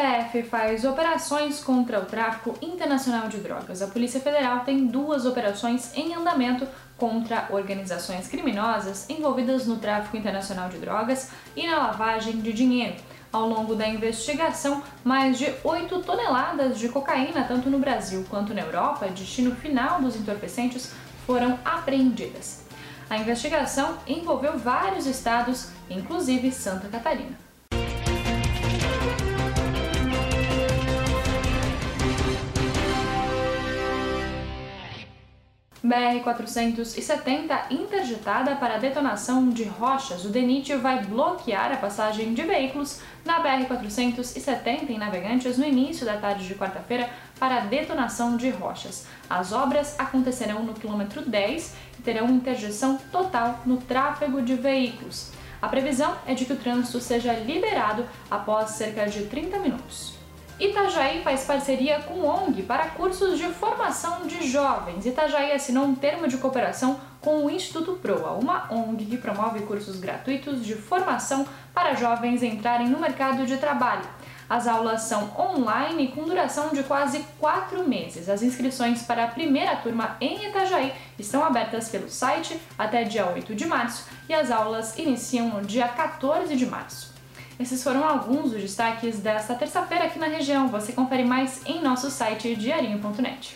PF faz operações contra o tráfico internacional de drogas. A Polícia Federal tem duas operações em andamento contra organizações criminosas envolvidas no tráfico internacional de drogas e na lavagem de dinheiro. Ao longo da investigação, mais de 8 toneladas de cocaína, tanto no Brasil quanto na Europa, destino final dos entorpecentes, foram apreendidas. A investigação envolveu vários estados, inclusive Santa Catarina. BR-470 interditada para detonação de rochas. O DENIT vai bloquear a passagem de veículos na BR-470 em Navegantes no início da tarde de quarta-feira para detonação de rochas. As obras acontecerão no quilômetro 10 e terão interdição total no tráfego de veículos. A previsão é de que o trânsito seja liberado após cerca de 30 minutos. Itajaí faz parceria com ONG para cursos de formação de jovens. Itajaí assinou um termo de cooperação com o Instituto Proa, uma ONG que promove cursos gratuitos de formação para jovens entrarem no mercado de trabalho. As aulas são online com duração de quase quatro meses. As inscrições para a primeira turma em Itajaí estão abertas pelo site até dia 8 de março e as aulas iniciam no dia 14 de março. Esses foram alguns dos destaques desta terça-feira aqui na região. Você confere mais em nosso site diarinho.net.